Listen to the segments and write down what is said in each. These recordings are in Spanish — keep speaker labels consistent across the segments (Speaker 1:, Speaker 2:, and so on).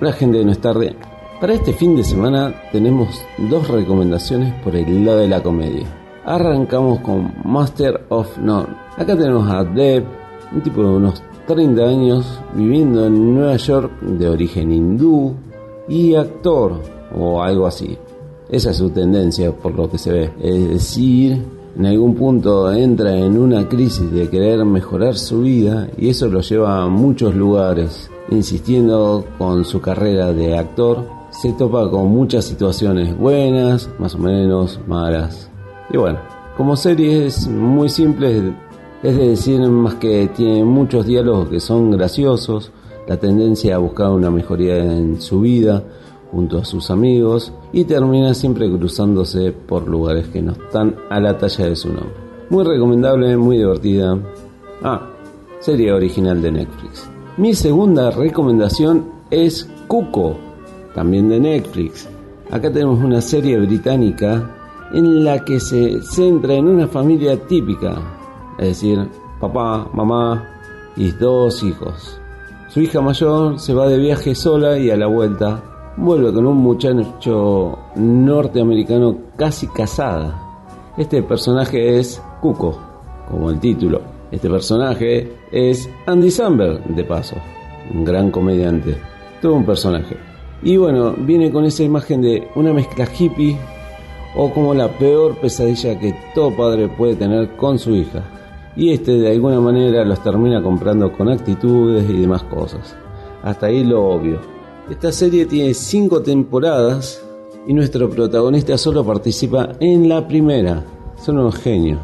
Speaker 1: Hola gente de No es. Para este fin de semana tenemos dos recomendaciones por el lado de la comedia. Arrancamos con Master of None. Acá tenemos a Deb, un tipo de unos 30 años viviendo en Nueva York de origen hindú y actor o algo así. Esa es su tendencia por lo que se ve. Es decir, en algún punto entra en una crisis de querer mejorar su vida y eso lo lleva a muchos lugares. Insistiendo con su carrera de actor, se topa con muchas situaciones buenas, más o menos malas. Y bueno, como serie es muy simple, es de decir más que tiene muchos diálogos que son graciosos, la tendencia a buscar una mejoría en su vida junto a sus amigos y termina siempre cruzándose por lugares que no están a la talla de su nombre. Muy recomendable, muy divertida. Ah, serie original de Netflix. Mi segunda recomendación es Cuco, también de Netflix. Acá tenemos una serie británica en la que se centra en una familia típica, es decir, papá, mamá y dos hijos. Su hija mayor se va de viaje sola y a la vuelta vuelve con un muchacho norteamericano casi casada. Este personaje es Cuco, como el título. Este personaje es Andy Samberg, de paso, un gran comediante. Todo un personaje. Y bueno, viene con esa imagen de una mezcla hippie o como la peor pesadilla que todo padre puede tener con su hija. Y este de alguna manera los termina comprando con actitudes y demás cosas. Hasta ahí lo obvio. Esta serie tiene cinco temporadas y nuestro protagonista solo participa en la primera. Son unos genios.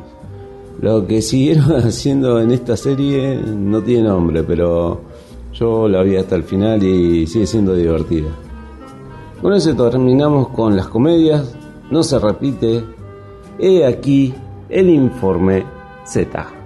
Speaker 1: Lo que siguieron haciendo en esta serie no tiene nombre, pero yo la vi hasta el final y sigue siendo divertida. Con eso terminamos con las comedias. No se repite. He aquí el informe Z.